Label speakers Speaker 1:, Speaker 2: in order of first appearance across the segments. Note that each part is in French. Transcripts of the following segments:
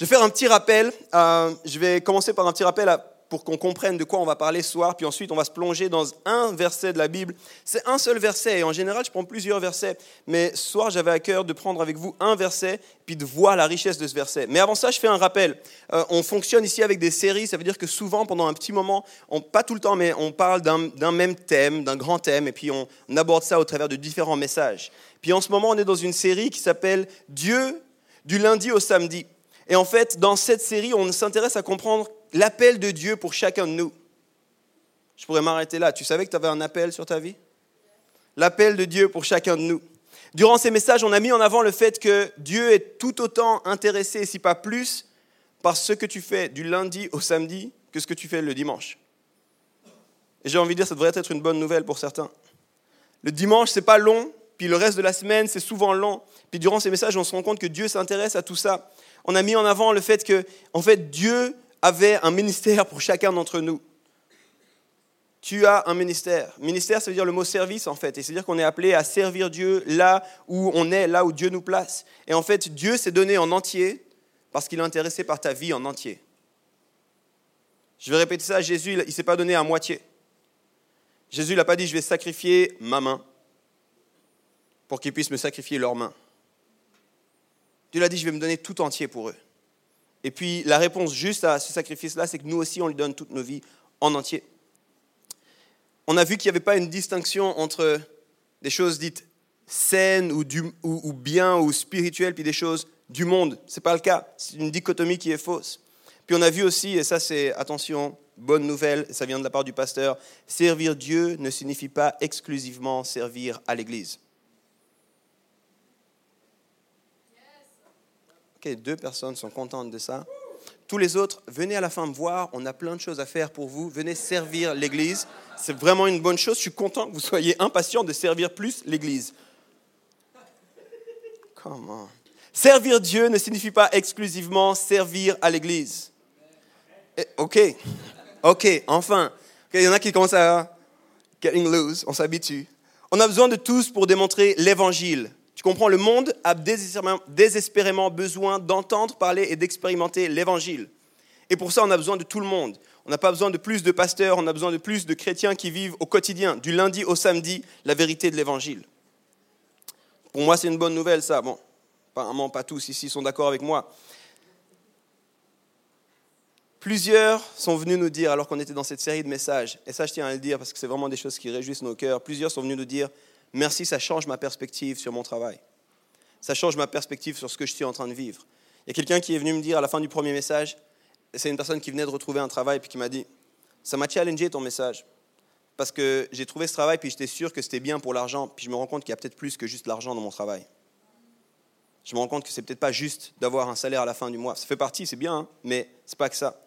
Speaker 1: Je vais faire un petit rappel. Euh, je vais commencer par un petit rappel pour qu'on comprenne de quoi on va parler ce soir, puis ensuite on va se plonger dans un verset de la Bible. C'est un seul verset, et en général je prends plusieurs versets, mais ce soir j'avais à cœur de prendre avec vous un verset, puis de voir la richesse de ce verset. Mais avant ça, je fais un rappel. Euh, on fonctionne ici avec des séries, ça veut dire que souvent pendant un petit moment, pas tout le temps, mais on parle d'un même thème, d'un grand thème, et puis on aborde ça au travers de différents messages. Puis en ce moment, on est dans une série qui s'appelle Dieu du lundi au samedi. Et en fait, dans cette série, on s'intéresse à comprendre l'appel de Dieu pour chacun de nous. Je pourrais m'arrêter là. Tu savais que tu avais un appel sur ta vie? L'appel de Dieu pour chacun de nous. Durant ces messages, on a mis en avant le fait que Dieu est tout autant intéressé, si pas plus, par ce que tu fais du lundi au samedi que ce que tu fais le dimanche. Et j'ai envie de dire, ça devrait être une bonne nouvelle pour certains. Le dimanche, c'est pas long, puis le reste de la semaine, c'est souvent long. Puis durant ces messages, on se rend compte que Dieu s'intéresse à tout ça. On a mis en avant le fait que, en fait, Dieu avait un ministère pour chacun d'entre nous. Tu as un ministère. Ministère, ça veut dire le mot service, en fait. Et c'est-à-dire qu'on est appelé à servir Dieu là où on est, là où Dieu nous place. Et en fait, Dieu s'est donné en entier parce qu'il est intéressé par ta vie en entier. Je vais répéter ça, Jésus, il ne s'est pas donné à moitié. Jésus n'a pas dit, je vais sacrifier ma main pour qu'ils puissent me sacrifier leurs mains. Dieu l'a dit, je vais me donner tout entier pour eux. Et puis la réponse juste à ce sacrifice-là, c'est que nous aussi, on lui donne toutes nos vies en entier. On a vu qu'il n'y avait pas une distinction entre des choses dites saines ou, ou, bien ou spirituelles, puis des choses du monde. Ce n'est pas le cas. C'est une dichotomie qui est fausse. Puis on a vu aussi, et ça c'est, attention, bonne nouvelle, ça vient de la part du pasteur, servir Dieu ne signifie pas exclusivement servir à l'Église. Ok, deux personnes sont contentes de ça. Tous les autres, venez à la fin me voir, on a plein de choses à faire pour vous, venez servir l'Église. C'est vraiment une bonne chose, je suis content que vous soyez impatients de servir plus l'Église. Comment Servir Dieu ne signifie pas exclusivement servir à l'Église. Eh, ok, ok, enfin. Il y en a qui commencent à getting loose, on s'habitue. On a besoin de tous pour démontrer l'Évangile. Tu comprends, le monde a désespérément besoin d'entendre parler et d'expérimenter l'évangile. Et pour ça, on a besoin de tout le monde. On n'a pas besoin de plus de pasteurs, on a besoin de plus de chrétiens qui vivent au quotidien, du lundi au samedi, la vérité de l'évangile. Pour moi, c'est une bonne nouvelle, ça. Bon, apparemment, pas tous ici sont d'accord avec moi. Plusieurs sont venus nous dire, alors qu'on était dans cette série de messages, et ça je tiens à le dire parce que c'est vraiment des choses qui réjouissent nos cœurs, plusieurs sont venus nous dire, merci, ça change ma perspective sur mon travail. Ça change ma perspective sur ce que je suis en train de vivre. Il y a quelqu'un qui est venu me dire à la fin du premier message, c'est une personne qui venait de retrouver un travail, puis qui m'a dit, ça m'a challengé ton message. Parce que j'ai trouvé ce travail, puis j'étais sûr que c'était bien pour l'argent, puis je me rends compte qu'il y a peut-être plus que juste l'argent dans mon travail. Je me rends compte que c'est peut-être pas juste d'avoir un salaire à la fin du mois. Ça fait partie, c'est bien, hein, mais c'est pas que ça.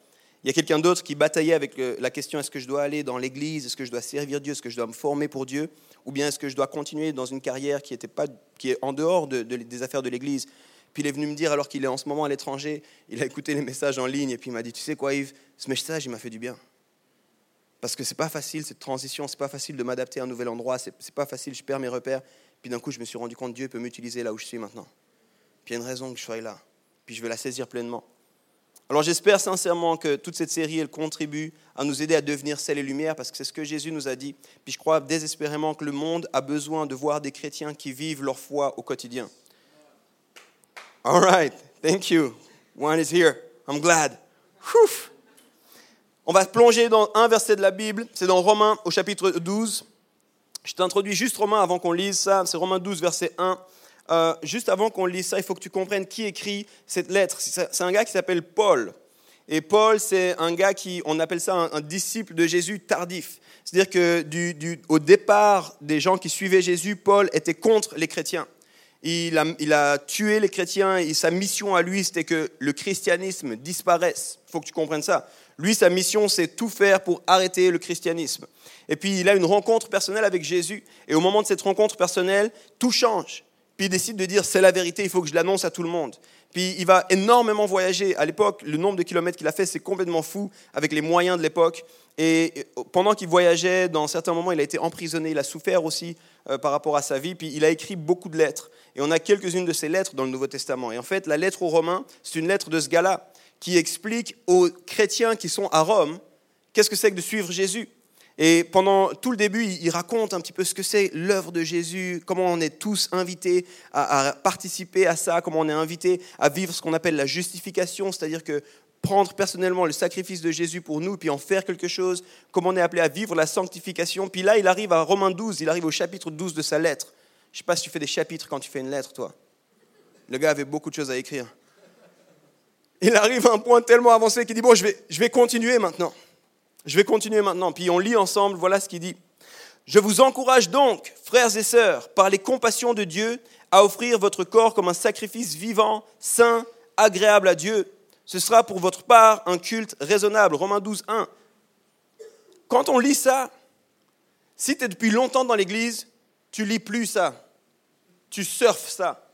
Speaker 1: Il y a quelqu'un d'autre qui bataillait avec la question est-ce que je dois aller dans l'église, est-ce que je dois servir Dieu, est-ce que je dois me former pour Dieu ou bien est-ce que je dois continuer dans une carrière qui, était pas, qui est en dehors des affaires de l'Église Puis il est venu me dire, alors qu'il est en ce moment à l'étranger, il a écouté les messages en ligne et puis il m'a dit, tu sais quoi Yves, ce message, il m'a fait du bien. Parce que c'est pas facile cette transition, c'est pas facile de m'adapter à un nouvel endroit, c'est pas facile, je perds mes repères. Puis d'un coup, je me suis rendu compte, Dieu peut m'utiliser là où je suis maintenant. Puis il y a une raison que je sois là. Puis je veux la saisir pleinement. Alors j'espère sincèrement que toute cette série, elle contribue à nous aider à devenir sel et lumière, parce que c'est ce que Jésus nous a dit. Puis je crois désespérément que le monde a besoin de voir des chrétiens qui vivent leur foi au quotidien. All right, thank you. One is here. I'm glad. On va plonger dans un verset de la Bible, c'est dans Romains au chapitre 12. Je t'introduis juste Romains avant qu'on lise ça, c'est Romains 12, verset 1. Euh, juste avant qu'on lise ça, il faut que tu comprennes qui écrit cette lettre. C'est un gars qui s'appelle Paul. Et Paul, c'est un gars qui, on appelle ça un, disciple de Jésus tardif. C'est-à-dire que du, au départ des gens qui suivaient Jésus, Paul était contre les chrétiens. Il a, il a tué les chrétiens et sa mission à lui, c'était que le christianisme disparaisse. Il faut que tu comprennes ça. Lui, sa mission, c'est tout faire pour arrêter le christianisme. Et puis, il a une rencontre personnelle avec Jésus. Et au moment de cette rencontre personnelle, tout change. Puis il décide de dire, c'est la vérité, il faut que je l'annonce à tout le monde. Puis il va énormément voyager. À l'époque, le nombre de kilomètres qu'il a fait, c'est complètement fou avec les moyens de l'époque. Et pendant qu'il voyageait, dans certains moments, il a été emprisonné, il a souffert aussi euh, par rapport à sa vie, puis il a écrit beaucoup de lettres. Et on a quelques-unes de ces lettres dans le Nouveau Testament. Et en fait, la lettre aux Romains, c'est une lettre de ce gars-là qui explique aux chrétiens qui sont à Rome qu'est-ce que c'est que de suivre Jésus? Et pendant tout le début, il raconte un petit peu ce que c'est l'œuvre de Jésus, comment on est tous invités à, participer à ça, comment on est invités à vivre ce qu'on appelle la justification, c'est-à-dire que prendre personnellement le sacrifice de Jésus pour nous, puis en faire quelque chose, comment on est appelé à vivre la sanctification. Puis là, il arrive à Romains 12, il arrive au chapitre 12 de sa lettre. Je ne sais pas si tu fais des chapitres quand tu fais une lettre, toi. Le gars avait beaucoup de choses à écrire. Il arrive à un point tellement avancé qu'il dit, bon, je vais, je vais continuer maintenant. Je vais continuer maintenant. Puis on lit ensemble, voilà ce qu'il dit. Je vous encourage donc, frères et sœurs, par les compassions de Dieu, à offrir votre corps comme un sacrifice vivant, saint, agréable à Dieu. Ce sera pour votre part un culte raisonnable. Romains 12, 1. Quand on lit ça, si tu es depuis longtemps dans l'Église, tu lis plus ça. Tu surfes ça.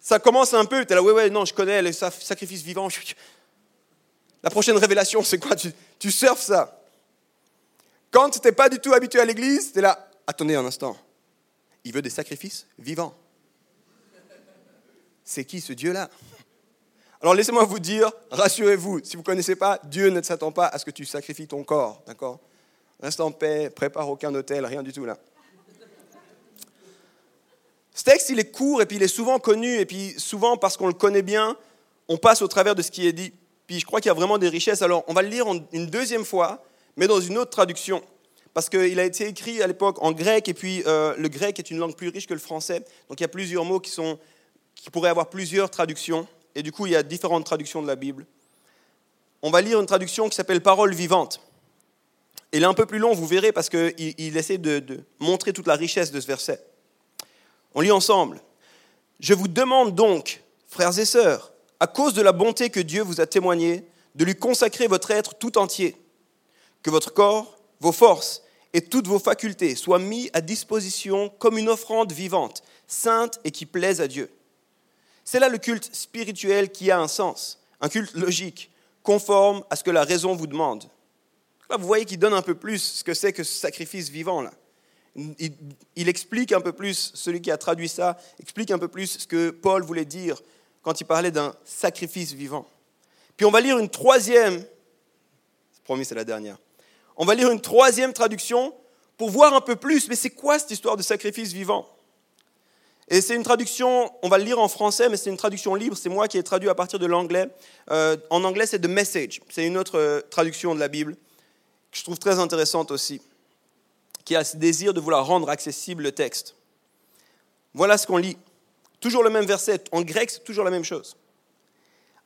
Speaker 1: Ça commence un peu, tu es là, ouais, ouais, non, je connais le sacrifice vivant. La prochaine révélation, c'est quoi tu, surfes ça. Quand tu n'es pas du tout habitué à l'église, tu es là, attendez un instant. Il veut des sacrifices vivants. C'est qui ce Dieu-là Alors laissez-moi vous dire, rassurez-vous, si vous ne connaissez pas, Dieu ne s'attend pas à ce que tu sacrifies ton corps, d'accord? Instant paix, prépare aucun hôtel, rien du tout là. Ce texte, il est court et puis il est souvent connu, et puis souvent parce qu'on le connaît bien, on passe au travers de ce qui est dit. Je crois qu'il y a vraiment des richesses. Alors on va le lire une deuxième fois, mais dans une autre traduction. Parce qu'il a été écrit à l'époque en grec, et puis euh, le grec est une langue plus riche que le français. Donc il y a plusieurs mots qui, sont, qui pourraient avoir plusieurs traductions. Et du coup, il y a différentes traductions de la Bible. On va lire une traduction qui s'appelle Parole vivante. Il est un peu plus long, vous verrez, parce qu'il il essaie de, de montrer toute la richesse de ce verset. On lit ensemble. Je vous demande donc, frères et sœurs, à cause de la bonté que Dieu vous a témoignée, de lui consacrer votre être tout entier, que votre corps, vos forces et toutes vos facultés soient mis à disposition comme une offrande vivante, sainte et qui plaise à Dieu. C'est là le culte spirituel qui a un sens, un culte logique, conforme à ce que la raison vous demande. Là, vous voyez qu'il donne un peu plus ce que c'est que ce sacrifice vivant. Là. Il, il, explique un peu plus, celui qui a traduit ça, explique un peu plus ce que Paul voulait dire quand il parlait d'un sacrifice vivant. Puis on va lire une troisième, promis c'est la dernière, on va lire une troisième traduction pour voir un peu plus, mais c'est quoi cette histoire de sacrifice vivant? Et c'est une traduction, on va le lire en français, mais c'est une traduction libre, c'est moi qui ai traduit à partir de l'anglais. Euh, en anglais c'est The Message, c'est une autre euh, traduction de la Bible que je trouve très intéressante aussi, qui a ce désir de vouloir rendre accessible le texte. Voilà ce qu'on lit. Toujours le même verset. En grec, c'est toujours la même chose.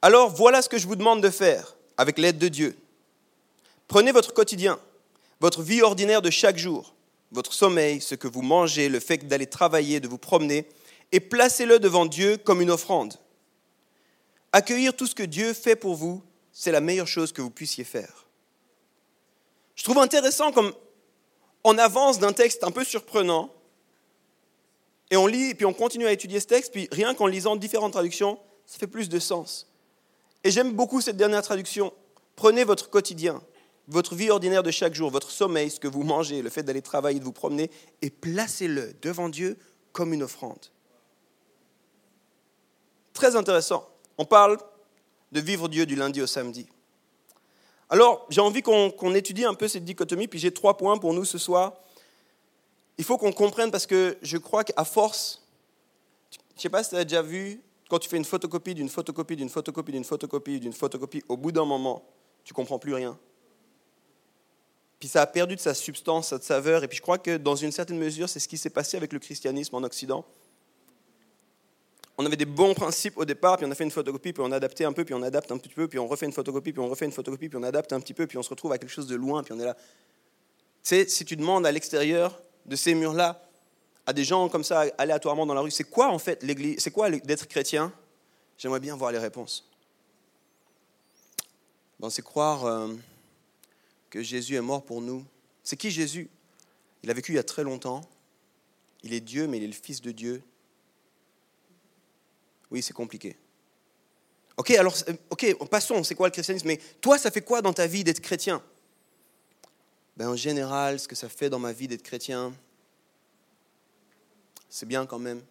Speaker 1: Alors voilà ce que je vous demande de faire avec l'aide de Dieu. Prenez votre quotidien, votre vie ordinaire de chaque jour, votre sommeil, ce que vous mangez, le fait d'aller travailler, de vous promener, et placez-le devant Dieu comme une offrande. Accueillir tout ce que Dieu fait pour vous, c'est la meilleure chose que vous puissiez faire. Je trouve intéressant comme on avance d'un texte un peu surprenant et on lit, puis on continue à étudier ce texte, puis rien qu'en lisant différentes traductions, ça fait plus de sens. Et j'aime beaucoup cette dernière traduction. Prenez votre quotidien, votre vie ordinaire de chaque jour, votre sommeil, ce que vous mangez, le fait d'aller travailler, de vous promener, et placez-le devant Dieu comme une offrande. Très intéressant. On parle de vivre Dieu du lundi au samedi. Alors, j'ai envie qu'on étudie un peu cette dichotomie, puis j'ai trois points pour nous ce soir il faut qu'on comprenne parce que je crois qu'à force, je ne sais pas si tu as déjà vu, quand tu fais une photocopie d'une photocopie d'une photocopie d'une photocopie d'une photocopie, au bout d'un moment, tu comprends plus rien. Puis ça a perdu de sa substance, sa saveur. Et puis je crois que dans une certaine mesure, c'est ce qui s'est passé avec le christianisme en Occident. On avait des bons principes au départ, puis on a fait une photocopie, puis on a adapté un peu, puis on adapte un petit peu, puis on refait une photocopie, puis on refait une photocopie, puis on adapte un petit peu, puis on se retrouve à quelque chose de loin, puis on est là. Tu sais, si tu demandes à l'extérieur, de ces murs-là à des gens comme ça aléatoirement dans la rue, c'est quoi en fait l'Église C'est quoi d'être chrétien? J'aimerais bien voir les réponses. c'est croire euh, que Jésus est mort pour nous. C'est qui Jésus? Il a vécu il y a très longtemps. Il est Dieu, mais il est le Fils de Dieu. Oui, c'est compliqué. Ok, alors, ok, passons, c'est quoi le christianisme? Mais toi, ça fait quoi dans ta vie d'être chrétien? Ben, en général, ce que ça fait dans ma vie d'être chrétien, c'est bien quand même.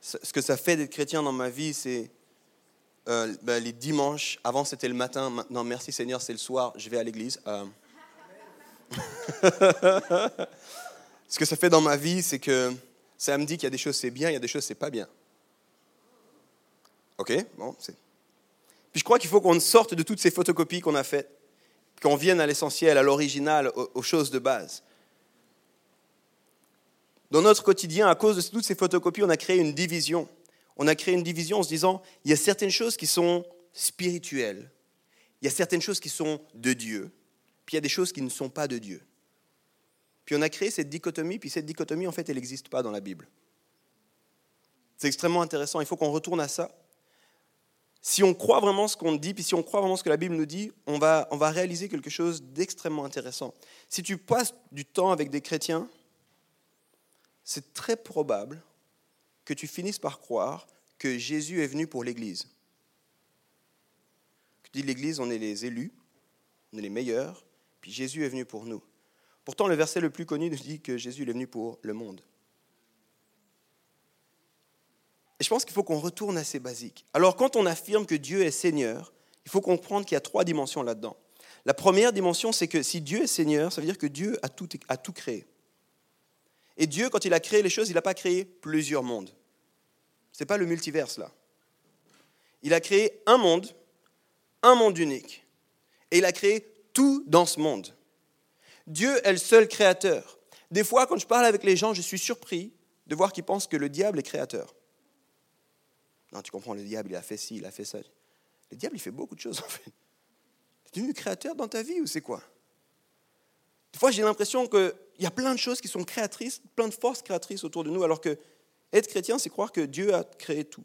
Speaker 1: Ce que ça fait d'être chrétien dans ma vie, c'est euh, ben, les dimanches. Avant, c'était le matin. Maintenant, merci Seigneur, c'est le soir. Je vais à l'église. Euh. ce que ça fait dans ma vie, c'est que ça me dit qu'il y a des choses c'est bien, il y a des choses c'est pas bien. Ok, bon. Puis je crois qu'il faut qu'on sorte de toutes ces photocopies qu'on a faites qu'on vienne à l'essentiel, à l'original, aux, choses de base. Dans notre quotidien, à cause de toutes ces photocopies, on a créé une division. On a créé une division en se disant, il y a certaines choses qui sont spirituelles, il y a certaines choses qui sont de Dieu, puis il y a des choses qui ne sont pas de Dieu. Puis on a créé cette dichotomie, puis cette dichotomie, en fait, elle n'existe pas dans la Bible. C'est extrêmement intéressant, il faut qu'on retourne à ça si on croit vraiment ce qu'on dit, puis si on croit vraiment ce que la Bible nous dit, on va, on va réaliser quelque chose d'extrêmement intéressant. Si tu passes du temps avec des chrétiens, c'est très probable que tu finisses par croire que Jésus est venu pour l'Église. Tu dis l'Église, on est les élus, on est les meilleurs, puis Jésus est venu pour nous. Pourtant, le verset le plus connu nous dit que Jésus est venu pour le monde. Et je pense qu'il faut qu'on retourne à ces basiques. Alors quand on affirme que Dieu est Seigneur, il faut comprendre qu'il y a trois dimensions là-dedans. La première dimension, c'est que si Dieu est Seigneur, ça veut dire que Dieu a tout, créé. Et Dieu, quand il a créé les choses, il n'a pas créé plusieurs mondes. Ce n'est pas le multiverse là. Il a créé un monde, un monde unique. Et il a créé tout dans ce monde. Dieu est le seul créateur. Des fois, quand je parle avec les gens, je suis surpris de voir qu'ils pensent que le diable est créateur. Non, tu comprends, le diable, il a fait ci, il a fait ça. Le diable, il fait beaucoup de choses, en fait. Tu es devenu créateur dans ta vie ou c'est quoi? Des fois, j'ai l'impression qu'il y a plein de choses qui sont créatrices, plein de forces créatrices autour de nous, alors que être chrétien, c'est croire que Dieu a créé tout.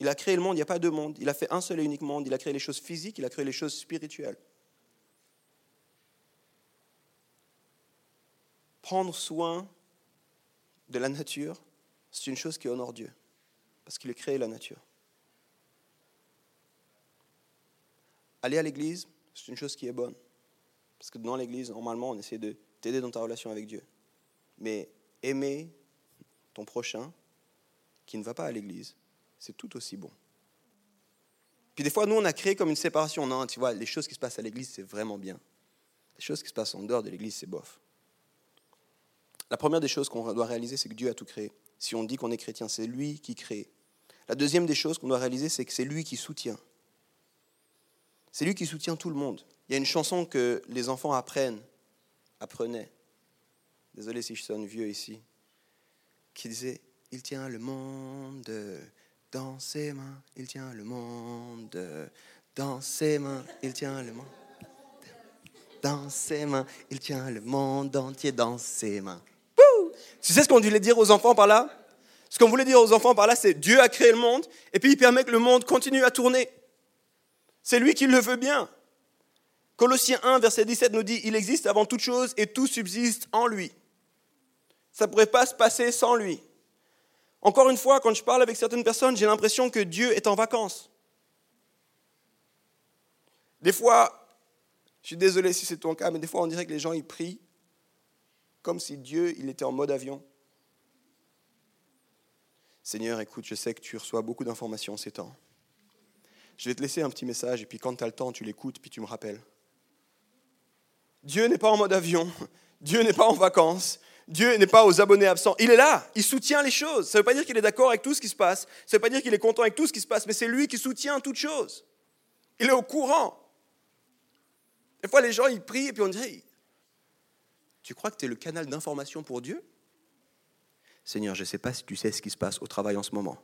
Speaker 1: Il a créé le monde, il n'y a pas deux mondes. Il a fait un seul et unique monde. Il a créé les choses physiques, il a créé les choses spirituelles. Prendre soin de la nature, c'est une chose qui honore Dieu parce qu'il a créé la nature. Aller à l'église, c'est une chose qui est bonne. Parce que dans l'église, normalement, on essaie de t'aider dans ta relation avec Dieu. Mais aimer ton prochain qui ne va pas à l'église, c'est tout aussi bon. Puis des fois, nous, on a créé comme une séparation. Non, tu vois, les choses qui se passent à l'église, c'est vraiment bien. Les choses qui se passent en dehors de l'église, c'est bof. La première des choses qu'on doit réaliser, c'est que Dieu a tout créé. Si on dit qu'on est chrétien, c'est lui qui crée. La deuxième des choses qu'on doit réaliser, c'est que c'est lui qui soutient. C'est lui qui soutient tout le monde. Il y a une chanson que les enfants apprennent, apprenaient. Désolé si je sonne vieux ici. Qui disait Il tient le monde dans ses mains, il tient le monde dans ses mains, il tient le monde dans ses mains, il tient le monde entier dans ses mains. Tu sais ce qu'on voulait dire aux enfants par là? Ce qu'on voulait dire aux enfants par là, c'est Dieu a créé le monde et puis il permet que le monde continue à tourner. C'est lui qui le veut bien. Colossiens 1, verset 17 nous dit, il existe avant toute chose et tout subsiste en lui. Ça ne pourrait pas se passer sans lui. Encore une fois, quand je parle avec certaines personnes, j'ai l'impression que Dieu est en vacances. Des fois, je suis désolé si c'est ton cas, mais des fois on dirait que les gens ils prient comme si Dieu il était en mode avion. Seigneur, écoute, je sais que tu reçois beaucoup d'informations ces temps. Je vais te laisser un petit message et puis quand tu as le temps, tu l'écoutes puis tu me rappelles. Dieu n'est pas en mode avion, Dieu n'est pas en vacances, Dieu n'est pas aux abonnés absents. Il est là, il soutient les choses. Ça ne veut pas dire qu'il est d'accord avec tout ce qui se passe, ça ne veut pas dire qu'il est content avec tout ce qui se passe, mais c'est lui qui soutient toutes choses. Il est au courant. Des fois, les gens, ils prient et puis on dirait, tu crois que tu es le canal d'information pour Dieu? Seigneur, je ne sais pas si tu sais ce qui se passe au travail en ce moment.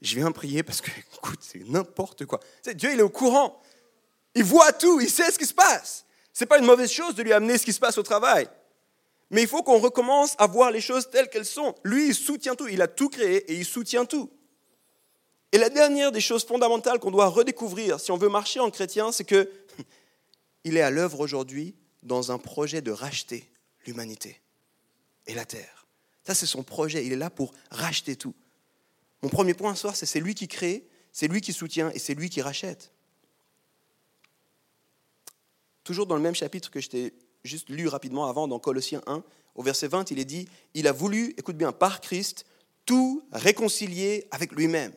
Speaker 1: Je viens prier parce que, écoute, c'est n'importe quoi. Dieu, il est au courant. Il voit tout, il sait ce qui se passe. Ce n'est pas une mauvaise chose de lui amener ce qui se passe au travail. Mais il faut qu'on recommence à voir les choses telles qu'elles sont. Lui, il soutient tout. Il a tout créé et il soutient tout. Et la dernière des choses fondamentales qu'on doit redécouvrir si on veut marcher en chrétien, c'est que il est à l'œuvre aujourd'hui dans un projet de racheter l'humanité et la terre. Ça, c'est son projet. Il est là pour racheter tout. Mon premier point ce soir, c'est c'est lui qui crée, c'est lui qui soutient et c'est lui qui rachète. toujours dans le même chapitre que je t'ai juste lu rapidement avant, dans Colossiens 1, au verset 20, il est dit, il a voulu, écoute bien, par Christ, tout réconcilier avec lui-même.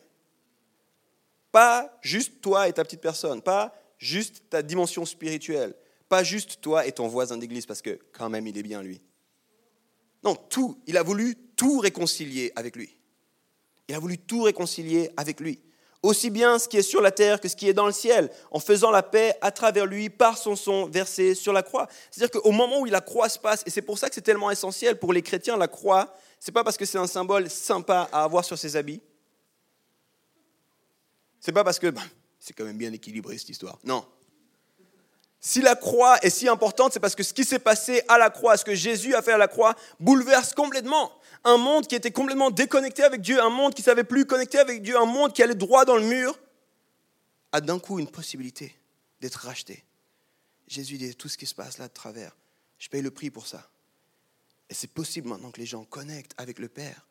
Speaker 1: Pas juste toi et ta petite personne, pas juste ta dimension spirituelle, pas juste toi et ton voisin d'église, parce que quand même il est bien lui. Non, tout, il a voulu tout réconcilier avec lui. Il a voulu tout réconcilier avec lui. Aussi bien ce qui est sur la terre que ce qui est dans le ciel, en faisant la paix à travers lui par son sang versé sur la croix. C'est-à-dire qu'au moment où la croix se passe, et c'est pour ça que c'est tellement essentiel pour les chrétiens, la croix, c'est pas parce que c'est un symbole sympa à avoir sur ses habits. C'est pas parce que bah, c'est quand même bien équilibré cette histoire. Non. Si la croix est si importante, c'est parce que ce qui s'est passé à la croix, ce que Jésus a fait à la croix, bouleverse complètement un monde qui était complètement déconnecté avec Dieu, un monde qui ne savait plus connecter avec Dieu, un monde qui allait droit dans le mur, a d'un coup une possibilité d'être racheté. Jésus dit tout ce qui se passe là de travers, je paye le prix pour ça. Et c'est possible maintenant que les gens connectent avec le Père.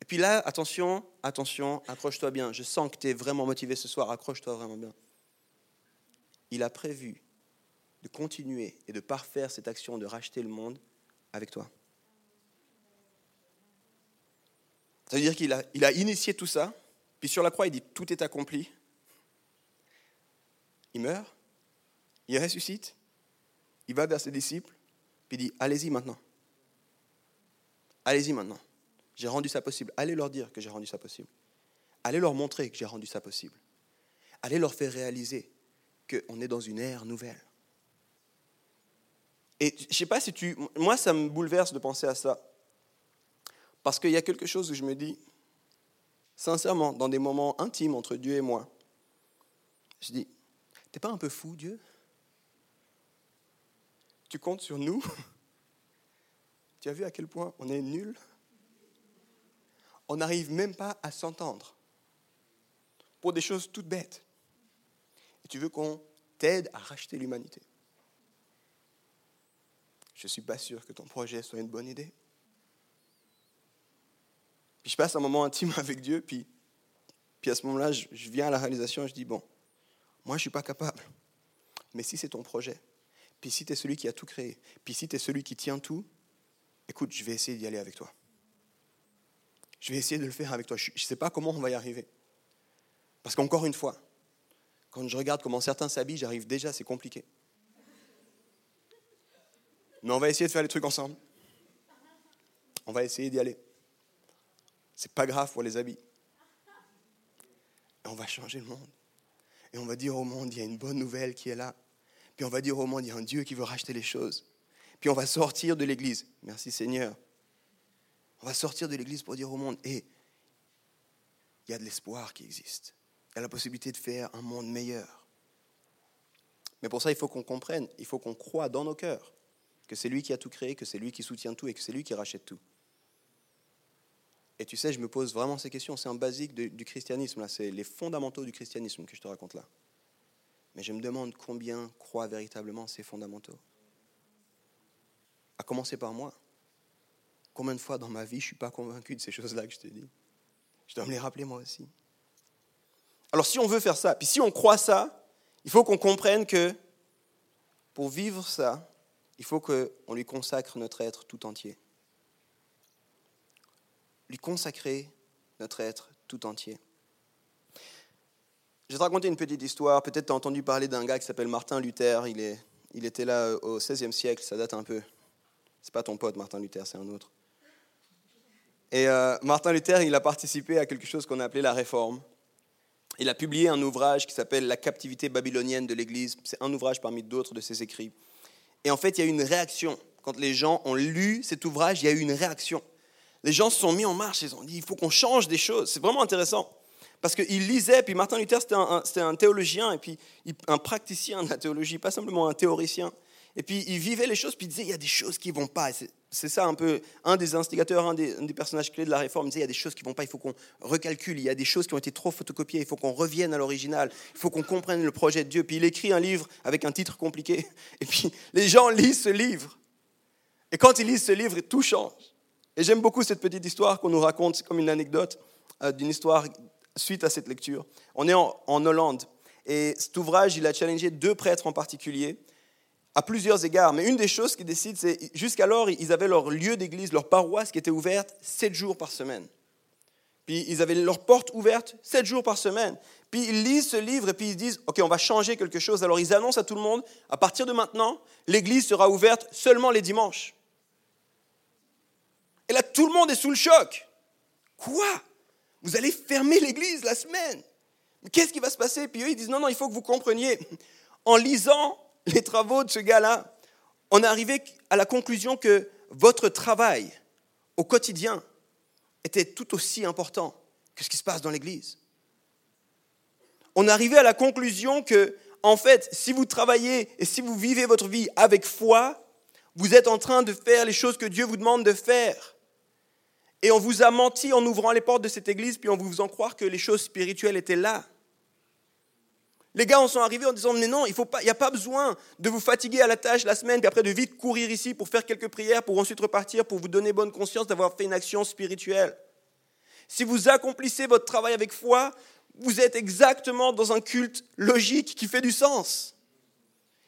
Speaker 1: Et puis là, attention, attention, accroche-toi bien. Je sens que tu es vraiment motivé ce soir, accroche-toi vraiment bien. Il a prévu de continuer et de parfaire cette action de racheter le monde avec toi. Ça veut dire qu'il a, a initié tout ça, puis sur la croix, il dit tout est accompli. Il meurt, il ressuscite, il va vers ses disciples, puis il dit allez-y maintenant. Allez-y maintenant. J'ai rendu ça possible. Allez leur dire que j'ai rendu ça possible. Allez leur montrer que j'ai rendu ça possible. Allez leur faire réaliser qu'on est dans une ère nouvelle. Et je sais pas si tu... Moi, ça me bouleverse de penser à ça. Parce qu'il y a quelque chose où je me dis, sincèrement, dans des moments intimes entre Dieu et moi, je dis, t'es pas un peu fou, Dieu? Tu comptes sur nous? Tu as vu à quel point on est nuls On n'arrive même pas à s'entendre pour des choses toutes bêtes. Et tu veux qu'on t'aide à racheter l'humanité je ne suis pas sûr que ton projet soit une bonne idée. Puis je passe un moment intime avec Dieu, puis, puis à ce moment-là, je, viens à la réalisation et je dis, bon, moi je ne suis pas capable, mais si c'est ton projet, puis si tu es celui qui a tout créé, puis si tu es celui qui tient tout, écoute, je vais essayer d'y aller avec toi. Je vais essayer de le faire avec toi. Je ne sais pas comment on va y arriver. Parce qu'encore une fois, quand je regarde comment certains s'habillent, j'arrive déjà, c'est compliqué. Mais on va essayer de faire les trucs ensemble. On va essayer d'y aller. C'est pas grave pour les habits. On va changer le monde. Et on va dire au monde, il y a une bonne nouvelle qui est là. Puis on va dire au monde, il y a un Dieu qui veut racheter les choses. Puis on va sortir de l'église. Merci Seigneur. On va sortir de l'église pour dire au monde, hé, il y a de l'espoir qui existe. Il y a la possibilité de faire un monde meilleur. Mais pour ça, il faut qu'on comprenne, il faut qu'on croie dans nos cœurs que c'est lui qui a tout créé, que c'est lui qui soutient tout et que c'est lui qui rachète tout. Et tu sais, je me pose vraiment ces questions. C'est un basique du christianisme, là. C'est les fondamentaux du christianisme que je te raconte là. Mais je me demande combien croient véritablement ces fondamentaux. À commencer par moi. Combien de fois dans ma vie je ne suis pas convaincu de ces choses-là que je te dis? Je dois me les rappeler moi aussi. Alors si on veut faire ça, puis si on croit ça, il faut qu'on comprenne que pour vivre ça, il faut qu'on lui consacre notre être tout entier. Lui consacrer notre être tout entier. Je vais te raconter une petite histoire. Peut-être tu as entendu parler d'un gars qui s'appelle Martin Luther. Il, est, il était là au XVIe siècle, ça date un peu. C'est pas ton pote Martin Luther, c'est un autre. Et euh, Martin Luther, il a participé à quelque chose qu'on a appelé la réforme. Il a publié un ouvrage qui s'appelle La captivité babylonienne de l'Église. C'est un ouvrage parmi d'autres de ses écrits. Et en fait, il y a eu une réaction. Quand les gens ont lu cet ouvrage, il y a eu une réaction. Les gens se sont mis en marche, ils ont dit, il faut qu'on change des choses. C'est vraiment intéressant. Parce qu'il lisait, puis Martin Luther, c'était un, un, théologien, et puis un praticien de la théologie, pas simplement un théoricien. Et puis il vivait les choses, puis il disait, il y a des choses qui ne vont pas. C'est ça un peu, un des instigateurs, un des, personnages clés de la réforme, il disait, il y a des choses qui vont pas, il faut qu'on recalcule, il y a des choses qui ont été trop photocopiées, il faut qu'on revienne à l'original, il faut qu'on comprenne le projet de Dieu. Puis il écrit un livre avec un titre compliqué, et puis les gens lisent ce livre. Et quand ils lisent ce livre, tout change. Et j'aime beaucoup cette petite histoire qu'on nous raconte, c'est comme une anecdote euh, d'une histoire suite à cette lecture. On est en, en Hollande, et cet ouvrage, il a challengé deux prêtres en particulier, à plusieurs égards. Mais une des choses qui décide, c'est jusqu'alors, ils avaient leur lieu d'église, leur paroisse qui était ouverte sept jours par semaine. Puis ils avaient leurs portes ouvertes sept jours par semaine. Puis ils lisent ce livre et puis ils disent, OK, on va changer quelque chose. Alors ils annoncent à tout le monde, à partir de maintenant, l'église sera ouverte seulement les dimanches. Et là, tout le monde est sous le choc. Quoi? Vous allez fermer l'église la semaine? Qu'est-ce qui va se passer? Puis eux, ils disent, non, non, il faut que vous compreniez. En lisant les travaux de ce gars-là, on est arrivé à la conclusion que votre travail au quotidien était tout aussi important que ce qui se passe dans l'Église. On est arrivé à la conclusion que, en fait, si vous travaillez et si vous vivez votre vie avec foi, vous êtes en train de faire les choses que Dieu vous demande de faire. Et on vous a menti en ouvrant les portes de cette église, puis en vous faisant croire que les choses spirituelles étaient là. Les gars en sont arrivés en disant, mais non, il n'y a pas besoin de vous fatiguer à la tâche la semaine, puis après de vite courir ici pour faire quelques prières, pour ensuite repartir, pour vous donner bonne conscience d'avoir fait une action spirituelle. Si vous accomplissez votre travail avec foi, vous êtes exactement dans un culte logique qui fait du sens.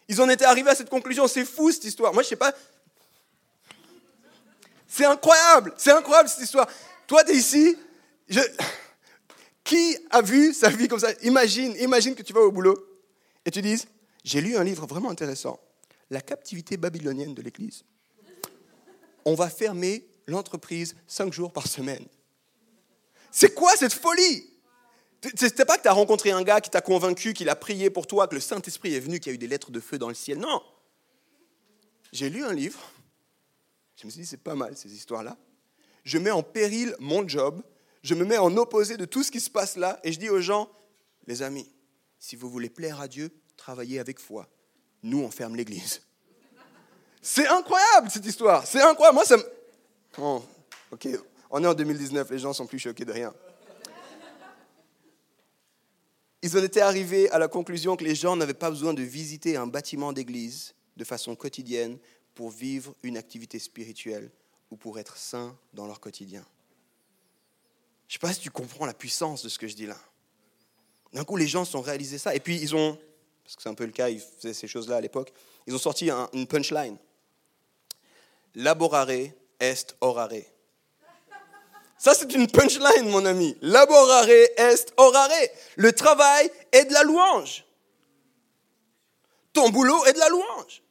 Speaker 1: Ils en étaient arrivés à cette conclusion. C'est fou cette histoire. Moi, je sais pas. C'est incroyable. C'est incroyable cette histoire. Toi, tu es ici. Je... Qui a vu sa vie comme ça? Imagine, imagine que tu vas au boulot et tu dises, j'ai lu un livre vraiment intéressant, La captivité babylonienne de l'Église. On va fermer l'entreprise cinq jours par semaine. C'est quoi cette folie? C'était pas que tu as rencontré un gars qui t'a convaincu, qu'il a prié pour toi, que le Saint-Esprit est venu, qu'il y a eu des lettres de feu dans le ciel. Non. J'ai lu un livre. Je me suis dit, c'est pas mal ces histoires-là. Je mets en péril mon job, je me mets en opposé de tout ce qui se passe là et je dis aux gens, les amis, si vous voulez plaire à Dieu, travaillez avec foi. Nous, on ferme l'église. C'est incroyable cette histoire. C'est incroyable. Moi, ça me... Oh, ok, on est en 2019, les gens sont plus choqués de rien. Ils en étaient arrivés à la conclusion que les gens n'avaient pas besoin de visiter un bâtiment d'église de façon quotidienne pour vivre une activité spirituelle ou pour être saints dans leur quotidien. Je ne sais pas si tu comprends la puissance de ce que je dis là. D'un coup, les gens sont réalisés ça. Et puis, ils ont, parce que c'est un peu le cas, ils faisaient ces choses-là à l'époque, ils ont sorti une punchline. Laborare est orare. Ça, c'est une punchline, mon ami. Laborare est orare. Le travail est de la louange. Ton boulot est de la louange.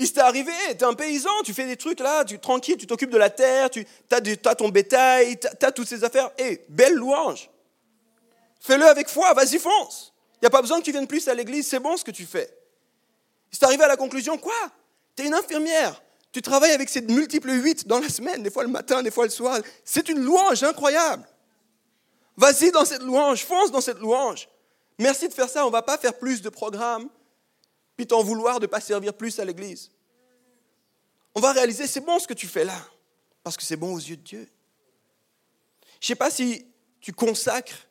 Speaker 1: Il s'est arrivé, tu es un paysan, tu fais des trucs là, tu tranquille, tu t'occupes de la terre, tu as, ton bétail, tu as, toutes ces affaires. Et belle louange. Fais-le avec foi, vas-y, fonce. Il n'y a pas besoin que tu viennes plus à l'église, c'est bon ce que tu fais. Il s'est arrivé à la conclusion, quoi? Tu es une infirmière, tu travailles avec ces multiples huit dans la semaine, des fois le matin, des fois le soir. C'est une louange incroyable. Vas-y dans cette louange, fonce dans cette louange. Merci de faire ça, on ne va pas faire plus de programmes t'en vouloir de ne pas servir plus à l'Église. On va réaliser, c'est bon ce que tu fais là, parce que c'est bon aux yeux de Dieu. Je ne sais pas si tu consacres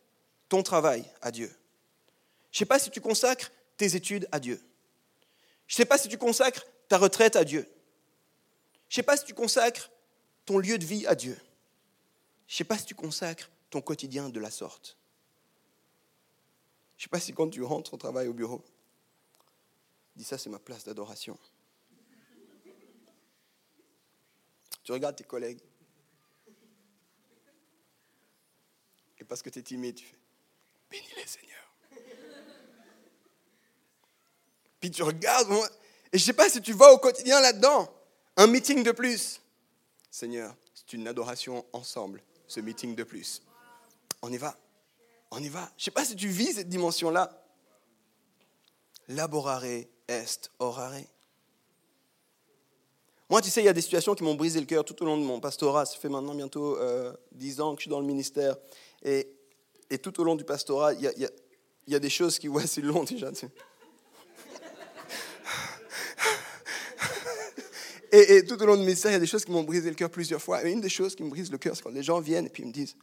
Speaker 1: ton travail à Dieu. Je ne sais pas si tu consacres tes études à Dieu. Je ne sais pas si tu consacres ta retraite à Dieu. Je ne sais pas si tu consacres ton lieu de vie à Dieu. Je ne sais pas si tu consacres ton quotidien de la sorte. Je ne sais pas si quand tu rentres au travail au bureau, Dis ça, c'est ma place d'adoration. Tu regardes tes collègues. Et parce que tu es timide, tu fais Bénis-les, Seigneur. Puis tu regardes, et je ne sais pas si tu vas au quotidien là-dedans. Un meeting de plus. Seigneur, c'est une adoration ensemble, ce meeting de plus. On y va. On y va. Je ne sais pas si tu vis cette dimension-là. Laborare est orare. Moi, tu sais, il y a des situations qui m'ont brisé le cœur tout au long de mon pastorat. Ça fait maintenant bientôt euh, dix ans que je suis dans le ministère. Et, et tout au long du pastorat, il y a, il y a, des choses qui, ouais, c'est long déjà. et, et, tout au long du ministère, il y a des choses qui m'ont brisé le cœur plusieurs fois. Et une des choses qui me brise le cœur, c'est quand les gens viennent et puis ils me disent,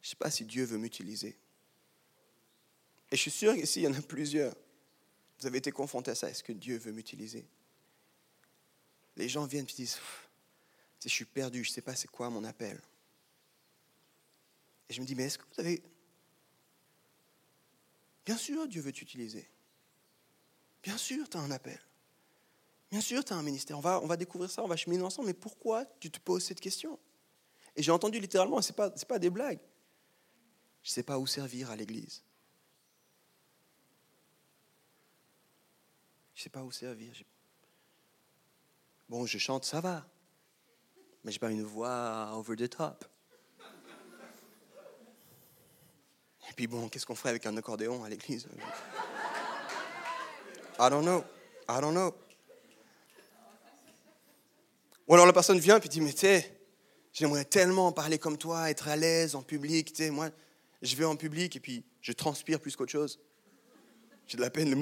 Speaker 1: je ne sais pas si Dieu veut m'utiliser. Et je suis sûr qu'ici, il y en a plusieurs vous avez été confronté à ça. Est-ce que Dieu veut m'utiliser? Les gens viennent et disent, je suis perdu, je ne sais pas c'est quoi mon appel. Et je me dis, mais est-ce que vous avez... Bien sûr, Dieu veut t'utiliser. Bien sûr, tu as un appel. Bien sûr, tu as un ministère. On va, on va découvrir ça, on va cheminer ensemble. Mais pourquoi tu te poses cette question? Et j'ai entendu littéralement, ce n'est pas, pas des blagues. Je ne sais pas où servir à l'église. Je ne sais pas où servir. Bon, je chante, ça va. Mais je n'ai pas une voix over the top. Et puis bon, qu'est-ce qu'on ferait avec un accordéon à l'église? I don't know. I don't know. Ou alors la personne vient et dit, mais tu sais, j'aimerais tellement parler comme toi, être à l'aise en public. Tu sais, moi, je vais en public et puis je transpire plus qu'autre chose. J'ai de la peine.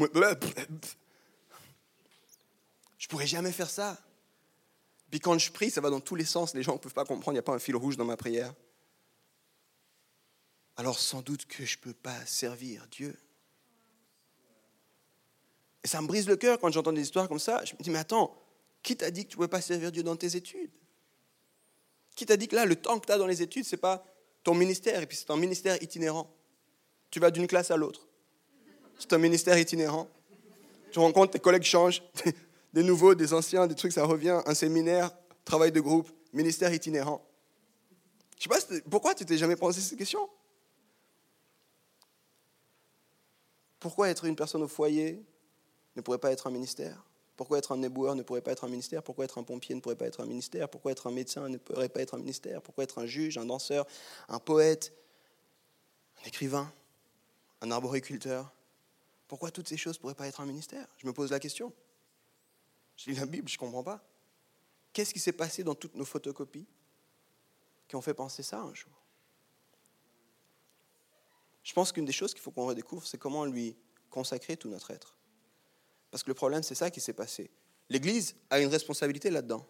Speaker 1: Je pourrais jamais faire ça. Puis quand je prie, ça va dans tous les sens. Les gens ne peuvent pas comprendre, il n'y a pas un fil rouge dans ma prière. Alors sans doute que je ne peux pas servir Dieu. Et ça me brise le cœur quand j'entends des histoires comme ça. Je me dis, mais attends, qui t'a dit que tu ne pouvais pas servir Dieu dans tes études? Qui t'a dit que là, le temps que tu as dans les études, ce n'est pas ton ministère, et puis c'est un ministère itinérant? Tu vas d'une classe à l'autre. C'est un ministère itinérant. Tu rencontres tes collègues changent, des nouveaux, des anciens, des trucs, ça revient. Un séminaire, travail de groupe, ministère itinérant. Je sais pas pourquoi tu t'es jamais posé cette question? Pourquoi être une personne au foyer ne pourrait pas être un ministère? Pourquoi être un éboueur ne pourrait pas être un ministère? Pourquoi être un pompier ne pourrait pas être un ministère? Pourquoi être un médecin ne pourrait pas être un ministère? Pourquoi être un juge, un danseur, un poète, un écrivain, un arboriculteur? Pourquoi toutes ces choses ne pourraient pas être un ministère? Je me pose la question. Je lis la Bible, je ne comprends pas. Qu'est-ce qui s'est passé dans toutes nos photocopies qui ont fait penser ça un jour? Je pense qu'une des choses qu'il faut qu'on redécouvre, c'est comment lui consacrer tout notre être. Parce que le problème, c'est ça qui s'est passé. L'Église a une responsabilité là-dedans.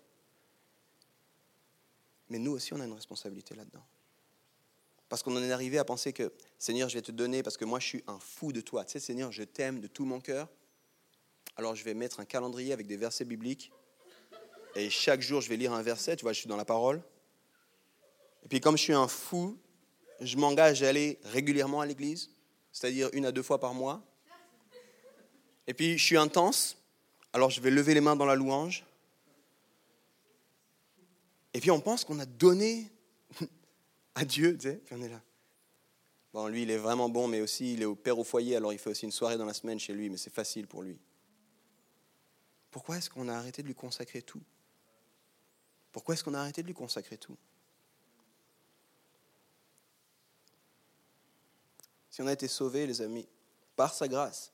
Speaker 1: Mais nous aussi, on a une responsabilité là-dedans. Parce qu'on en est arrivé à penser que, Seigneur, je vais te donner parce que moi, je suis un fou de toi. Tu sais, Seigneur, je t'aime de tout mon cœur. Alors, je vais mettre un calendrier avec des versets bibliques. Et chaque jour, je vais lire un verset. Tu vois, je suis dans la parole. Et puis, comme je suis un fou, je m'engage à aller régulièrement à l'église, c'est-à-dire une à deux fois par mois. Et puis, je suis intense, alors je vais lever les mains dans la louange. Et puis, on pense qu'on a donné à Dieu, tu sais, puis on est là. Bon, lui, il est vraiment bon, mais aussi, il est au père au foyer, alors il fait aussi une soirée dans la semaine chez lui, mais c'est facile pour lui. Pourquoi est-ce qu'on a arrêté de lui consacrer tout? Pourquoi est-ce qu'on a arrêté de lui consacrer tout? Si on a été sauvés, les amis, par sa grâce,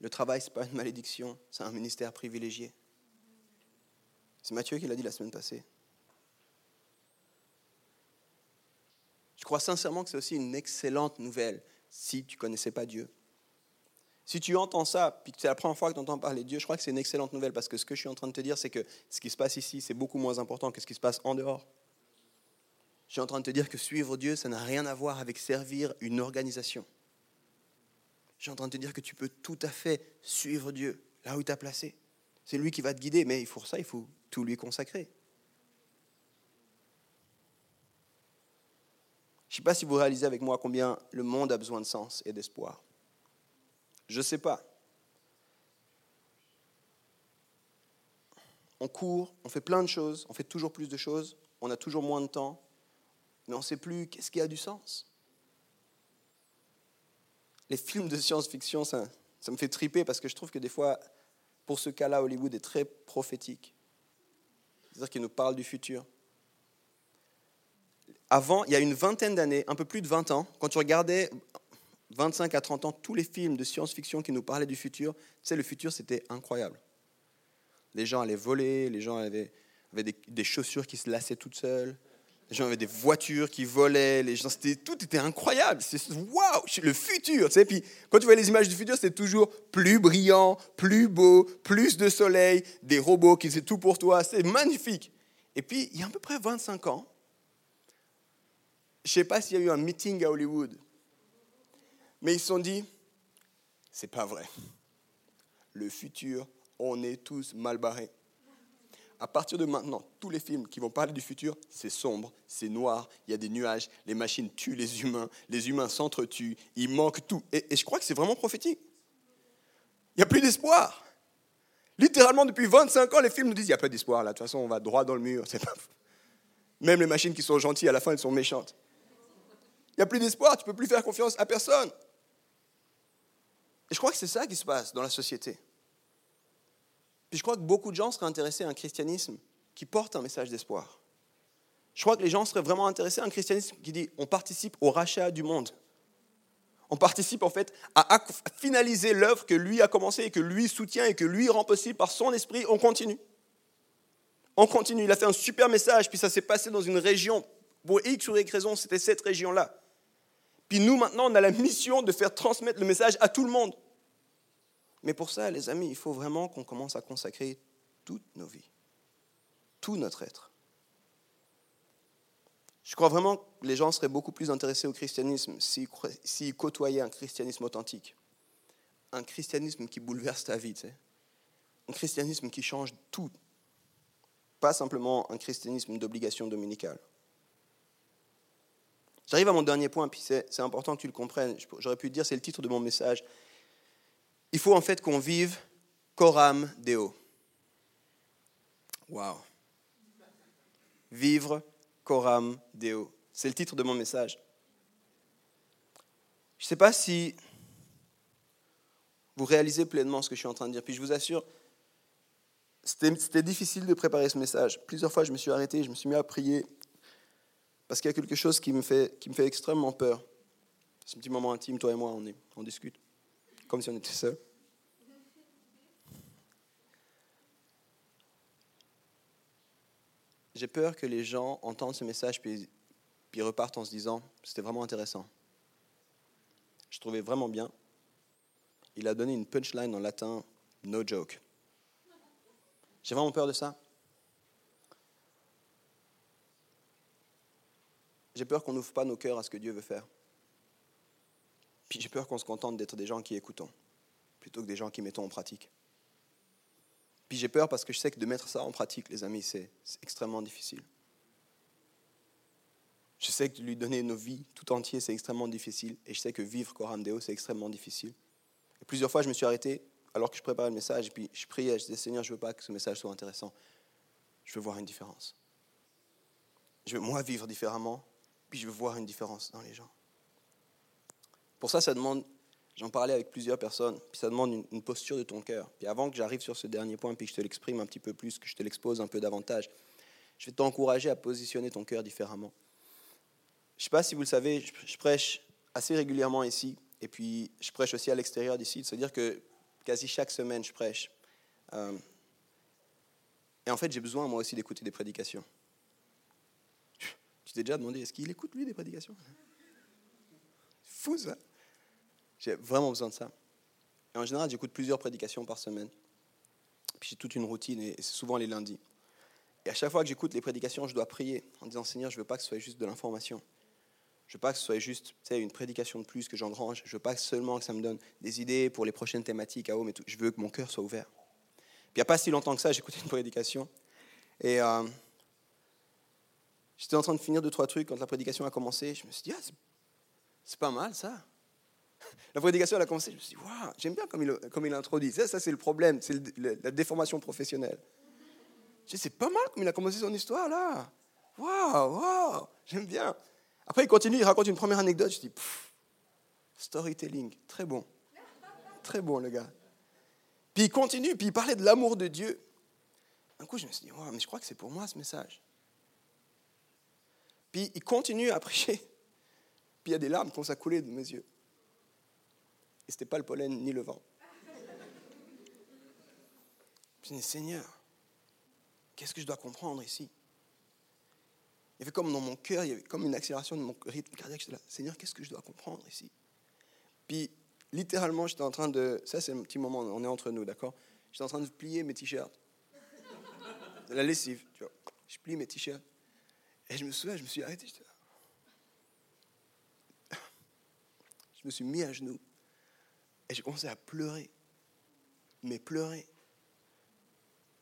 Speaker 1: le travail, ce n'est pas une malédiction, c'est un ministère privilégié. C'est Matthieu qui l'a dit la semaine passée. Je crois sincèrement que c'est aussi une excellente nouvelle si tu ne connaissais pas Dieu. Si tu entends ça, puis que c'est la première fois que tu entends parler de Dieu, je crois que c'est une excellente nouvelle parce que ce que je suis en train de te dire, c'est que ce qui se passe ici, c'est beaucoup moins important que ce qui se passe en dehors. Je suis en train de te dire que suivre Dieu, ça n'a rien à voir avec servir une organisation. Je suis en train de te dire que tu peux tout à fait suivre Dieu là où t'a placé. C'est lui qui va te guider, mais pour ça, il faut tout lui consacrer. Je ne sais pas si vous réalisez avec moi combien le monde a besoin de sens et d'espoir. Je ne sais pas. On court, on fait plein de choses, on fait toujours plus de choses, on a toujours moins de temps, mais on ne sait plus qu'est-ce qui a du sens les films de science-fiction, ça, me fait triper parce que je trouve que des fois, pour ce cas-là, Hollywood est très prophétique. C'est-à-dire qu'il nous parle du futur. Avant, il y a une vingtaine d'années, un peu plus de 20 ans, quand tu regardais 25 à 30 ans, tous les films de science-fiction qui nous parlaient du futur, tu sais, le futur, c'était incroyable. Les gens allaient voler, les gens avaient, des, chaussures qui se lassaient toutes seules, les gens avaient des voitures qui volaient, les gens, c'était, tout était incroyable. C'est waouh, le futur. Tu sais, puis quand tu vois les images du futur, c'est toujours plus brillant, plus beau, plus de soleil, des robots qui faisaient tout pour toi. C'est magnifique. Et puis, il y a à peu près 25 ans, je ne sais pas s'il y a eu un meeting à Hollywood, mais ils se sont dit, c'est pas vrai. Le futur, on est tous mal barrés à partir de maintenant, tous les films qui vont parler du futur, c'est sombre, c'est noir, il y a des nuages, les machines tuent les humains, les humains s'entretuent, il manque tout. Et, je crois que c'est vraiment prophétique. Il n'y a plus d'espoir. Littéralement, depuis 25 ans, les films nous disent il n'y a pas d'espoir, là, de toute façon, on va droit dans le mur. Pas... Même les machines qui sont gentilles, à la fin, elles sont méchantes. Il n'y a plus d'espoir, tu ne peux plus faire confiance à personne. Et je crois que c'est ça qui se passe dans la société. Puis je crois que beaucoup de gens seraient intéressés à un christianisme qui porte un message d'espoir. Je crois que les gens seraient vraiment intéressés à un christianisme qui dit on participe au rachat du monde. On participe en fait à finaliser l'œuvre que lui a commencé et que lui soutient et que lui rend possible par son esprit. On continue. On continue. Il a fait un super message, puis ça s'est passé dans une région. Pour X ou Y raison, c'était cette région-là. Puis nous, maintenant, on a la mission de faire transmettre le message à tout le monde. Mais pour ça, les amis, il faut vraiment qu'on commence à consacrer toutes nos vies, tout notre être. Je crois vraiment que les gens seraient beaucoup plus intéressés au christianisme s'ils côtoyaient un christianisme authentique. Un christianisme qui bouleverse ta vie. Un christianisme qui change tout. Pas simplement un christianisme d'obligation dominicale. J'arrive à mon dernier point, puis c'est important que tu le comprennes. J'aurais pu dire, c'est le titre de mon message. Il faut en fait qu'on vive coram deo. Waouh. Vivre coram deo. C'est le titre de mon message. Je ne sais pas si vous réalisez pleinement ce que je suis en train de dire. Puis je vous assure, c'était difficile de préparer ce message. Plusieurs fois, je me suis arrêté, je me suis mis à prier, parce qu'il y a quelque chose qui me fait, extrêmement peur. C'est un petit moment intime, toi et moi, on discute, comme si on était seuls. J'ai peur que les gens entendent ce message puis, puis repartent en se disant c'était vraiment intéressant. Je trouvais vraiment bien. Il a donné une punchline en latin, no joke. J'ai vraiment peur de ça. J'ai peur qu'on n'ouvre pas nos cœurs à ce que Dieu veut faire. Puis j'ai peur qu'on se contente d'être des gens qui écoutons, plutôt que des gens qui mettons en pratique. Puis j'ai peur parce que je sais que de mettre ça en pratique, les amis, c'est extrêmement difficile. Je sais que de lui donner nos vies tout entier, c'est extrêmement difficile. Et je sais que vivre Coram Deo, c'est extrêmement difficile. Et plusieurs fois, je me suis arrêté alors que je préparais le message. Et puis je priais, je disais, Seigneur, je ne veux pas que ce message soit intéressant. Je veux voir une différence. Je veux, moi, vivre différemment. Puis je veux voir une différence dans les gens. Pour ça, ça demande J'en parlais avec plusieurs personnes, puis ça demande une, posture de ton cœur. Puis avant que j'arrive sur ce dernier point, puis que je te l'exprime un petit peu plus, que je te l'expose un peu davantage, je vais t'encourager à positionner ton cœur différemment. Je ne sais pas si vous le savez, je, prêche assez régulièrement ici, et puis je prêche aussi à l'extérieur d'ici, c'est-à-dire que quasi chaque semaine, je prêche. Euh, et en fait, j'ai besoin, moi aussi, d'écouter des prédications. Tu t'es déjà demandé, est-ce qu'il écoute, lui, des prédications? Fou, ça j'ai vraiment besoin de ça. Et en général, j'écoute plusieurs prédications par semaine. Puis j'ai toute une routine et c'est souvent les lundis. Et à chaque fois que j'écoute les prédications, je dois prier en disant Seigneur, je ne veux pas que ce soit juste de l'information. Je ne veux pas que ce soit juste une prédication de plus que j'engrange. Je ne veux pas seulement que ça me donne des idées pour les prochaines thématiques à haut, mais je veux que mon cœur soit ouvert. Puis il n'y a pas si longtemps que ça, j'écoutais une prédication. Et euh, j'étais en train de finir deux, trois trucs quand la prédication a commencé. Je me suis dit, ah, c'est pas mal ça. La prédication, elle a commencé, je me suis dit, waouh, j'aime bien comme il, comme il introduit. Ça, ça c'est le problème, c'est la déformation professionnelle. Je c'est pas mal comme il a commencé son histoire, là. Waouh, waouh, j'aime bien. Après, il continue, il raconte une première anecdote. Je dis, storytelling, très bon. Très bon, le gars. Puis il continue, puis il parlait de l'amour de Dieu. Un coup, je me suis dit, waouh, mais je crois que c'est pour moi ce message. Puis il continue à prêcher. Puis il y a des larmes qui commencent à couler de mes yeux. Et ce n'était pas le pollen ni le vent. Je dit, Seigneur, qu'est-ce que je dois comprendre ici? Il y avait comme dans mon cœur, il y avait comme une accélération de mon rythme cardiaque. J'étais là, Seigneur, qu'est-ce que je dois comprendre ici? Puis, littéralement, j'étais en train de. Ça, c'est un petit moment, on est entre nous, d'accord? J'étais en train de plier mes t-shirts. La lessive, tu vois. Je plie mes t-shirts. Et je me souviens, je me suis arrêté. Je me suis mis à genoux. Et j'ai commencé à pleurer. Mais pleurer.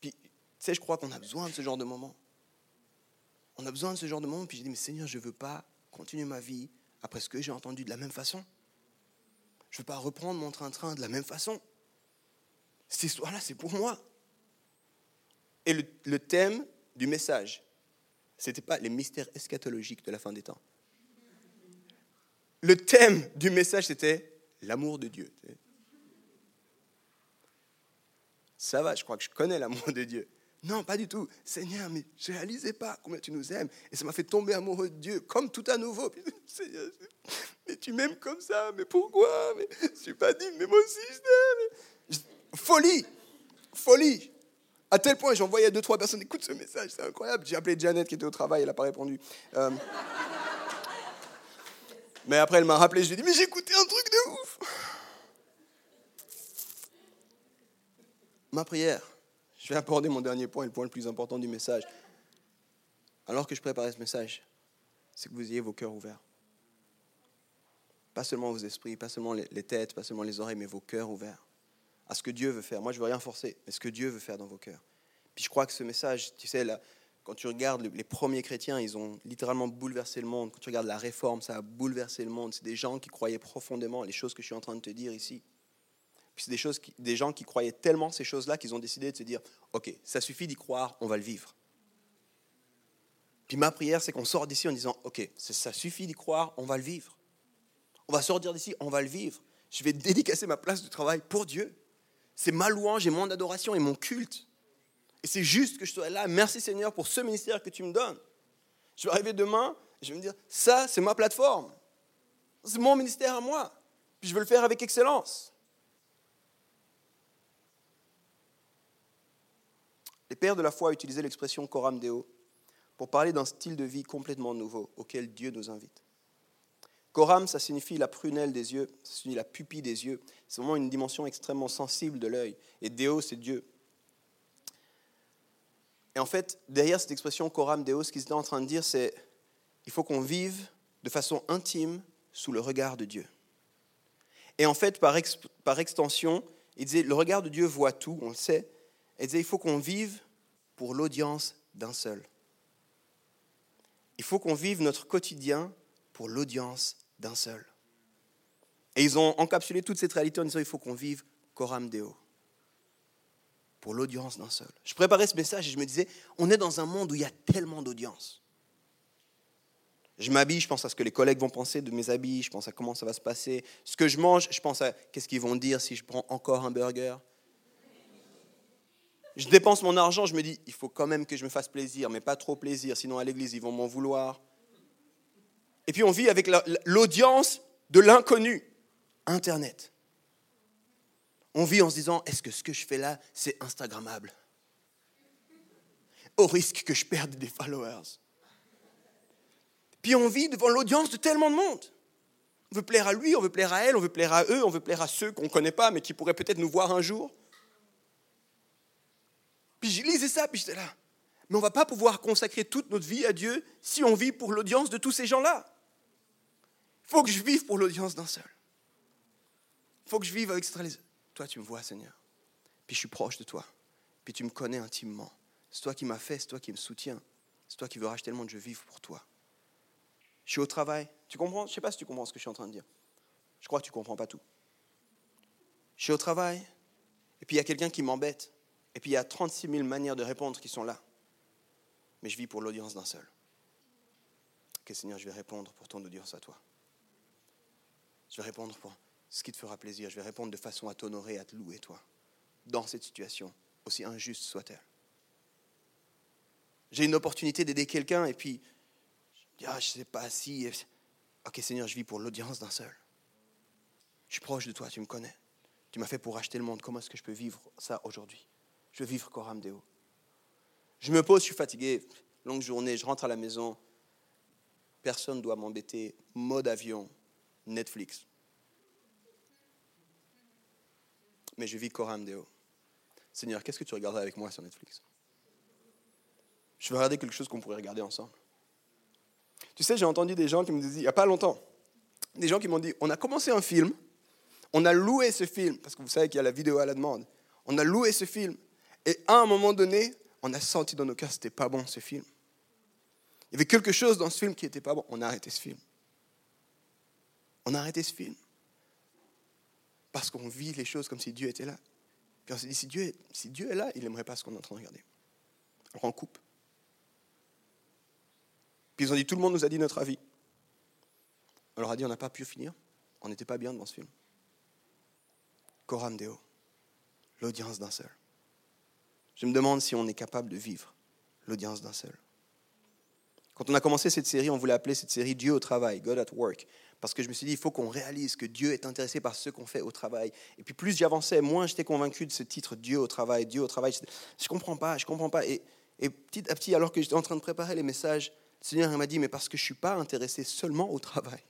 Speaker 1: Puis, tu sais, je crois qu'on a besoin de ce genre de moment. On a besoin de ce genre de moment. Puis j'ai dit, mais Seigneur, je ne veux pas continuer ma vie après ce que j'ai entendu de la même façon. Je ne veux pas reprendre mon train-train de la même façon. Cette histoire-là, c'est pour moi. Et le, le thème du message, ce n'était pas les mystères eschatologiques de la fin des temps. Le thème du message, c'était l'amour de Dieu. Ça va, je crois que je connais l'amour de Dieu. Non, pas du tout. Seigneur, mais je ne réalisais pas combien tu nous aimes. Et ça m'a fait tomber amoureux de Dieu, comme tout à nouveau. Mais tu m'aimes comme ça, mais pourquoi? Mais, Je ne suis pas dit, mais moi aussi je t'aime. Folie, folie. À tel point, j'envoyais deux, trois personnes, écoute ce message, c'est incroyable. J'ai appelé Janet qui était au travail, elle n'a pas répondu. Euh, mais après, elle m'a rappelé, je lui ai dit, mais j'ai écouté un truc de ouf. Ma prière, je vais aborder mon dernier point, le point le plus important du message. Alors que je préparais ce message, c'est que vous ayez vos cœurs ouverts. Pas seulement vos esprits, pas seulement les têtes, pas seulement les oreilles, mais vos cœurs ouverts à ce que Dieu veut faire. Moi, je ne veux rien forcer, mais ce que Dieu veut faire dans vos cœurs. Puis je crois que ce message, tu sais, là, quand tu regardes les premiers chrétiens, ils ont littéralement bouleversé le monde. Quand tu regardes la réforme, ça a bouleversé le monde. C'est des gens qui croyaient profondément les choses que je suis en train de te dire ici. Puis c'est des, choses des gens qui croyaient tellement ces choses-là qu'ils ont décidé de se dire, OK, ça suffit d'y croire, on va le vivre. Puis ma prière, c'est qu'on sort d'ici en disant, OK, ça suffit d'y croire, on va le vivre. On va sortir d'ici, on va le vivre. Je vais dédicacer ma place de travail pour Dieu. C'est ma louange et mon adoration et mon culte. Et c'est juste que je sois là. Merci Seigneur pour ce ministère que tu me donnes. Je vais arriver demain je vais me dire, ça, c'est ma plateforme. C'est mon ministère à moi. Puis je veux le faire avec excellence. Les pères de la foi utilisaient l'expression coram deo pour parler d'un style de vie complètement nouveau auquel Dieu nous invite. Coram, ça signifie la prunelle des yeux, ça signifie la pupille des yeux. C'est vraiment une dimension extrêmement sensible de l'œil. Et Deo, c'est Dieu. Et en fait, derrière cette expression Coram Deo, ce qu'ils étaient en train de dire, c'est il faut qu'on vive de façon intime sous le regard de Dieu. Et en fait, par, par extension, il disait le regard de Dieu voit tout, on le sait, elle disait, il faut qu'on vive pour l'audience d'un seul. Il faut qu'on vive notre quotidien pour l'audience d'un seul. Et ils ont encapsulé toute cette réalité en disant, il faut qu'on vive coram deo, pour l'audience d'un seul. Je préparais ce message et je me disais, on est dans un monde où il y a tellement d'audience. Je m'habille, je pense à ce que les collègues vont penser de mes habits, je pense à comment ça va se passer. Ce que je mange, je pense à qu'est-ce qu'ils vont dire si je prends encore un burger je dépense mon argent, je me dis, il faut quand même que je me fasse plaisir, mais pas trop plaisir, sinon à l'église, ils vont m'en vouloir. Et puis on vit avec l'audience de l'inconnu, Internet. On vit en se disant, est-ce que ce que je fais là, c'est Instagrammable? Au risque que je perde des followers. Puis on vit devant l'audience de tellement de monde. On veut plaire à lui, on veut plaire à elle, on veut plaire à eux, on veut plaire à ceux qu'on ne connaît pas, mais qui pourraient peut-être nous voir un jour. Puis je lisais ça, puis j'étais là. Mais on ne va pas pouvoir consacrer toute notre vie à Dieu si on vit pour l'audience de tous ces gens-là. Il faut que je vive pour l'audience d'un seul. Il faut que je vive avec cette Toi, tu me vois, Seigneur. Puis je suis proche de toi. Puis tu me connais intimement. C'est toi qui m'as fait, c'est toi qui me soutiens. C'est toi qui veux racheter le monde, je vive pour toi. Je suis au travail. Tu comprends? Je ne sais pas si tu comprends ce que je suis en train de dire. Je crois que tu ne comprends pas tout. Je suis au travail, et puis il y a quelqu'un qui m'embête. Et puis il y a 36 000 manières de répondre qui sont là. Mais je vis pour l'audience d'un seul. Ok Seigneur, je vais répondre pour ton audience à toi. Je vais répondre pour ce qui te fera plaisir. Je vais répondre de façon à t'honorer, à te louer, toi, dans cette situation, aussi injuste soit-elle. J'ai une opportunité d'aider quelqu'un et puis je ah, je sais pas si. Ok Seigneur, je vis pour l'audience d'un seul. Je suis proche de toi, tu me connais. Tu m'as fait pour acheter le monde. Comment est-ce que je peux vivre ça aujourd'hui? Je veux vivre Coram Deo. Je me pose, je suis fatigué, longue journée, je rentre à la maison. Personne ne doit m'embêter. Mode avion, Netflix. Mais je vis Coram Deo. Seigneur, qu'est-ce que tu regarderais avec moi sur Netflix? Je veux regarder quelque chose qu'on pourrait regarder ensemble. Tu sais, j'ai entendu des gens qui me disaient, il n'y a pas longtemps, des gens qui m'ont dit, on a commencé un film, on a loué ce film, parce que vous savez qu'il y a la vidéo à la demande, on a loué ce film, et à un moment donné, on a senti dans nos cœurs que ce n'était pas bon ce film. Il y avait quelque chose dans ce film qui n'était pas bon. On a arrêté ce film. On a arrêté ce film. Parce qu'on vit les choses comme si Dieu était là. Puis on s'est dit, si Dieu, est, là, il n'aimerait pas ce qu'on est en train de regarder. Alors on coupe. Puis ils ont dit, tout le monde nous a dit notre avis. On leur a dit, on n'a pas pu finir. On n'était pas bien dans ce film. Coram Deo, l'audience d'un seul. Je me demande si on est capable de vivre l'audience d'un seul. Quand on a commencé cette série, on voulait appeler cette série Dieu au travail, God at Work. Parce que je me suis dit, il faut qu'on réalise que Dieu est intéressé par ce qu'on fait au travail. Et puis plus j'avançais, moins j'étais convaincu de ce titre Dieu au travail, Dieu au travail. Je ne comprends pas, je ne comprends pas. Et, et, petit à petit, alors que j'étais en train de préparer les messages, le Seigneur m'a dit, mais parce que je ne suis pas intéressé seulement au travail.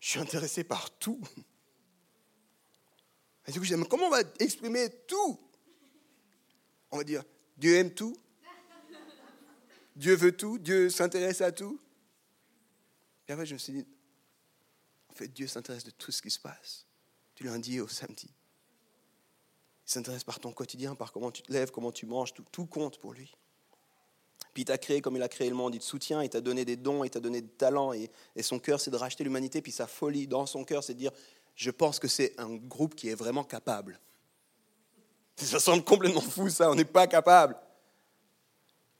Speaker 1: Je suis intéressé par tout. Et du coup, je dis, mais comment on va exprimer tout? On va dire, Dieu aime tout, Dieu veut tout, Dieu s'intéresse à tout. Et après, je me suis dit, en fait, Dieu s'intéresse de tout ce qui se passe, du lundi au samedi. Il s'intéresse par ton quotidien, par comment tu te lèves, comment tu manges, tout, compte pour lui. Puis il t'a créé comme il a créé le monde, il te soutient, il t'a donné des dons, il t'a donné des talents, et, et son cœur, c'est de racheter l'humanité, puis sa folie dans son cœur, c'est de dire, je pense que c'est un groupe qui est vraiment capable. Ça semble complètement fou, ça, on n'est pas capable.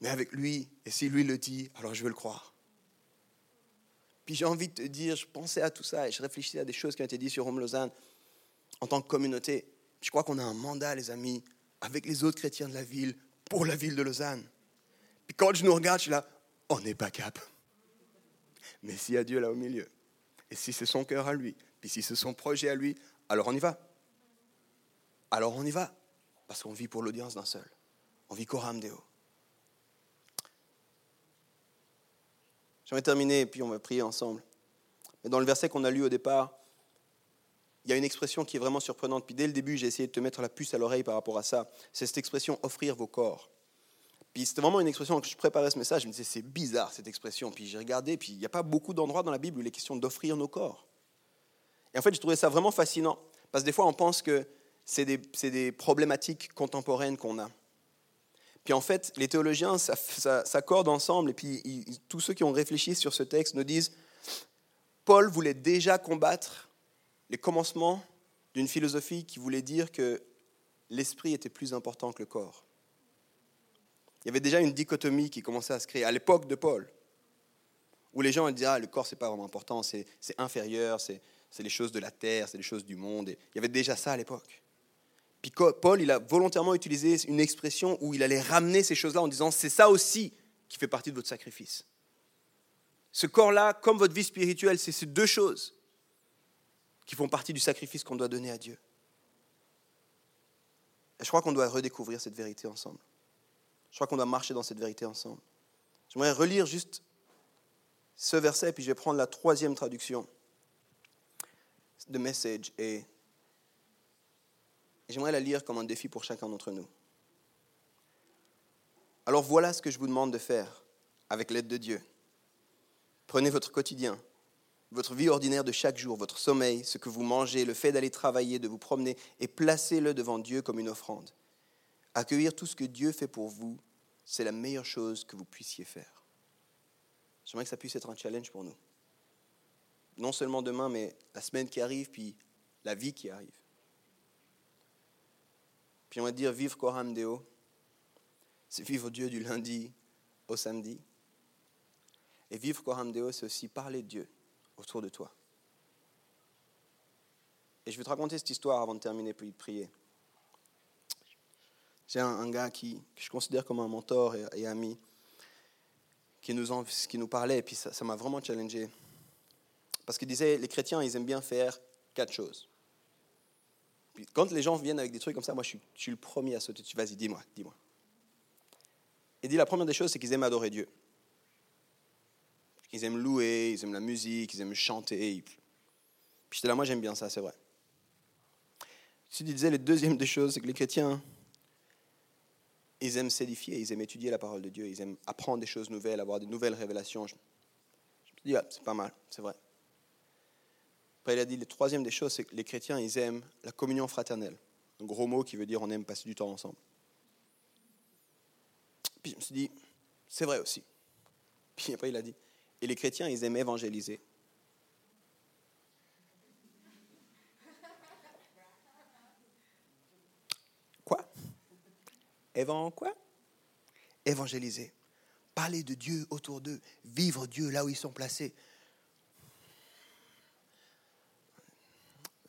Speaker 1: Mais avec lui, et si lui le dit, alors je veux le croire. Puis j'ai envie de te dire, je pensais à tout ça et je réfléchissais à des choses qui ont été dites sur Rome Lausanne en tant que communauté. Je crois qu'on a un mandat, les amis, avec les autres chrétiens de la ville, pour la ville de Lausanne. Puis quand je nous regarde, je suis là, on n'est pas cap. Mais s'il y a Dieu là au milieu, et si c'est son cœur à lui, puis si c'est son projet à lui, alors on y va. Alors on y va. Parce qu'on vit pour l'audience d'un seul. On vit Coram Deo. J'aimerais terminer et puis on va prier ensemble. Mais dans le verset qu'on a lu au départ, il y a une expression qui est vraiment surprenante. Puis dès le début, j'ai essayé de te mettre la puce à l'oreille par rapport à ça. C'est cette expression offrir vos corps. Puis c'était vraiment une expression que je préparais ce message. Je me disais, c'est bizarre cette expression. Puis j'ai regardé, puis il n'y a pas beaucoup d'endroits dans la Bible où il est question d'offrir nos corps. Et en fait, j'ai trouvé ça vraiment fascinant. Parce que des fois, on pense que c'est des, problématiques contemporaines qu'on a. Puis en fait, les théologiens s'accordent ensemble, et puis tous ceux qui ont réfléchi sur ce texte nous disent, Paul voulait déjà combattre les commencements d'une philosophie qui voulait dire que l'esprit était plus important que le corps. Il y avait déjà une dichotomie qui commençait à se créer à l'époque de Paul, où les gens disaient ah, le corps c'est pas vraiment important, c'est inférieur, c'est les choses de la terre, c'est les choses du monde. Et il y avait déjà ça à l'époque. Puis Paul, il a volontairement utilisé une expression où il allait ramener ces choses-là en disant, c'est ça aussi qui fait partie de votre sacrifice. Ce corps-là, comme votre vie spirituelle, c'est ces deux choses qui font partie du sacrifice qu'on doit donner à Dieu. Et je crois qu'on doit redécouvrir cette vérité ensemble. Je crois qu'on doit marcher dans cette vérité ensemble. J'aimerais relire juste ce verset, puis je vais prendre la troisième traduction de Message et J'aimerais la lire comme un défi pour chacun d'entre nous. Alors voilà ce que je vous demande de faire avec l'aide de Dieu. Prenez votre quotidien, votre vie ordinaire de chaque jour, votre sommeil, ce que vous mangez, le fait d'aller travailler, de vous promener, et placez-le devant Dieu comme une offrande. Accueillir tout ce que Dieu fait pour vous, c'est la meilleure chose que vous puissiez faire. J'aimerais que ça puisse être un challenge pour nous. Non seulement demain, mais la semaine qui arrive, puis la vie qui arrive. Va dire vivre Coram Deo, c'est vivre Dieu du lundi au samedi. Et vivre Coram Deo, c'est aussi parler de Dieu autour de toi. Et je vais te raconter cette histoire avant de terminer puis de prier. J'ai un, gars qui, que je considère comme un mentor et, ami qui nous, qui nous parlait, et puis ça m'a vraiment challengé. Parce qu'il disait, les chrétiens, ils aiment bien faire quatre choses quand les gens viennent avec des trucs comme ça, moi, je suis, le premier à sauter dessus. Vas-y, dis-moi, dis-moi. Et dit la première des choses, c'est qu'ils aiment adorer Dieu. Ils aiment louer, ils aiment la musique, ils aiment chanter. Puis j'étais là, moi, j'aime bien ça, c'est vrai. Tu disais, la deuxième des choses, c'est que les chrétiens, ils aiment s'édifier, ils aiment étudier la parole de Dieu, ils aiment apprendre des choses nouvelles, avoir des nouvelles révélations. Je, me dis, ah, c'est pas mal, c'est vrai. Après, il a dit, le troisième des choses, c'est que les chrétiens, ils aiment la communion fraternelle. Un gros mot qui veut dire on aime passer du temps ensemble. Puis je me suis dit, c'est vrai aussi. Puis après, il a dit, et les chrétiens, ils aiment évangéliser. Évangéliser quoi? Évangéliser. Parler de Dieu autour d'eux. Vivre Dieu là où ils sont placés.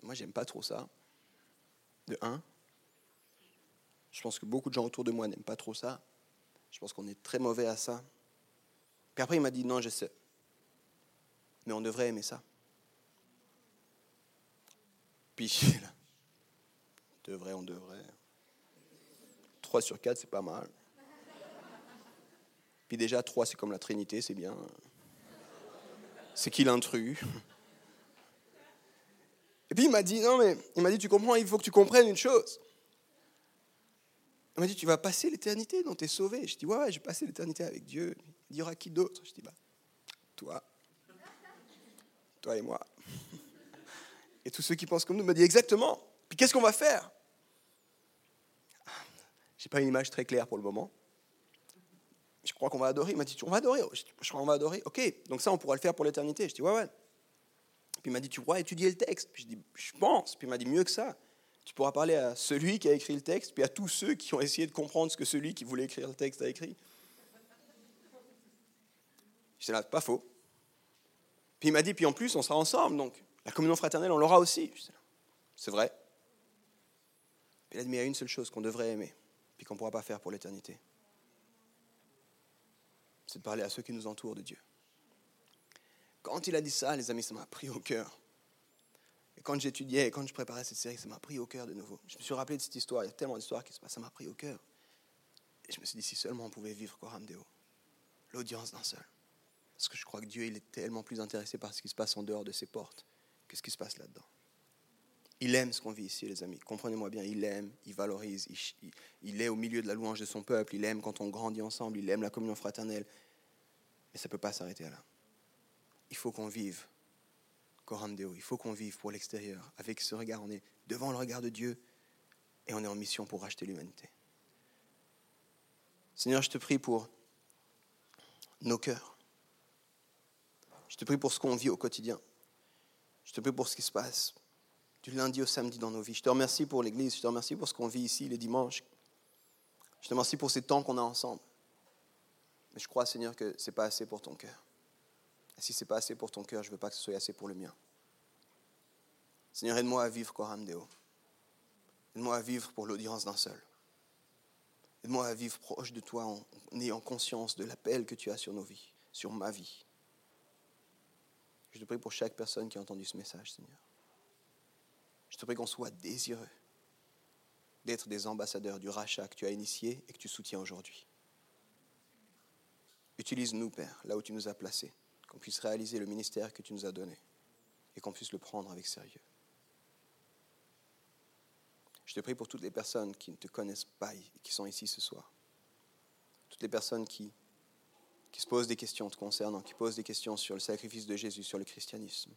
Speaker 1: Moi, j'aime pas trop ça. De un. Je pense que beaucoup de gens autour de moi n'aiment pas trop ça. Je pense qu'on est très mauvais à ça. Puis après, il m'a dit, non, je sais. Mais on devrait aimer ça. Puis, devrait, on devrait. 3 sur 4, c'est pas mal. Puis déjà, 3, c'est comme la Trinité, c'est bien. C'est qui l'intrus Et puis il m'a dit, non mais, il m'a dit, tu comprends, il faut que tu comprennes une chose. Il m'a dit, tu vas passer l'éternité, donc tu es sauvé. Je dis, ouais, ouais, je vais passer l'éternité avec Dieu. Il dira qui d'autre? Je dis, bah, toi. Toi et moi. Et tous ceux qui pensent comme nous me dit exactement. Puis qu'est-ce qu'on va faire? Je n'ai pas une image très claire pour le moment. Je crois qu'on va adorer. Il m'a dit, on va adorer. Je, crois qu'on va adorer. Ok, donc ça, on pourra le faire pour l'éternité. Je dis, ouais, ouais. Puis il m'a dit, tu pourras étudier le texte. Puis je dis, je pense. Puis il m'a dit, mieux que ça tu pourras parler à celui qui a écrit le texte, puis à tous ceux qui ont essayé de comprendre ce que celui qui voulait écrire le texte a écrit. Je là, pas faux. Puis il m'a dit, puis en plus, on sera ensemble, donc la communion fraternelle, on l'aura aussi. C'est vrai. Puis il a dit, mais il y a une seule chose qu'on devrait aimer, puis qu'on ne pourra pas faire pour l'éternité. C'est de parler à ceux qui nous entourent de Dieu. Quand il a dit ça, les amis, ça m'a pris au cœur. Et quand j'étudiais, quand je préparais cette série, ça m'a pris au cœur de nouveau. Je me suis rappelé de cette histoire. Il y a tellement d'histoires qui se passent. Ça m'a pris au cœur. Et je me suis dit, si seulement on pouvait vivre Coram Deo, l'audience d'un seul. Parce que je crois que Dieu, il est tellement plus intéressé par ce qui se passe en dehors de ses portes que ce qui se passe là-dedans. Il aime ce qu'on vit ici, les amis. Comprenez-moi bien, il aime, il valorise, il, il, est au milieu de la louange de son peuple, il aime quand on grandit ensemble, il aime la communion fraternelle. Mais ça ne peut pas s'arrêter là. Il faut qu'on vive il faut qu'on vive pour l'extérieur. Avec ce regard, on est devant le regard de Dieu et on est en mission pour racheter l'humanité. Seigneur, je te prie pour nos cœurs. Je te prie pour ce qu'on vit au quotidien. Je te prie pour ce qui se passe du lundi au samedi dans nos vies. Je te remercie pour l'Église. Je te remercie pour ce qu'on vit ici les dimanches. Je te remercie pour ces temps qu'on a ensemble. Mais je crois, Seigneur, que ce n'est pas assez pour ton cœur. Si ce n'est pas assez pour ton cœur, je ne veux pas que ce soit assez pour le mien. Seigneur, aide-moi à vivre Coram Deo. Aide-moi à vivre pour l'audience d'un seul. Aide-moi à vivre proche de toi en, ayant conscience de l'appel que tu as sur nos vies, sur ma vie. Je te prie pour chaque personne qui a entendu ce message, Seigneur. Je te prie qu'on soit désireux d'être des ambassadeurs du rachat que tu as initié et que tu soutiens aujourd'hui. Utilise-nous, Père, là où tu nous as placés qu'on puisse réaliser le ministère que tu nous as donné et qu'on puisse le prendre avec sérieux. Je te prie pour toutes les personnes qui ne te connaissent pas et qui sont ici ce soir. Toutes les personnes qui, qui se posent des questions te concernant, qui posent des questions sur le sacrifice de Jésus, sur le christianisme.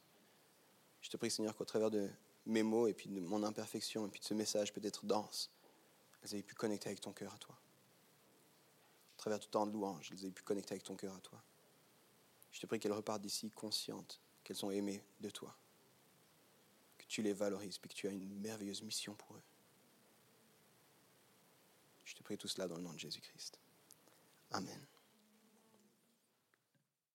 Speaker 1: Je te prie, Seigneur, qu'au travers de mes mots et puis de mon imperfection et puis de ce message peut-être dense, elles aient pu connecter avec ton cœur à toi. À travers tout temps de louange, elles aient pu connecter avec ton cœur à toi. Je te prie qu'elles repartent d'ici conscientes qu'elles sont aimées de toi, que tu les valorises, puis que tu as une merveilleuse mission pour eux. Je te prie tout cela dans le nom de Jésus-Christ. Amen.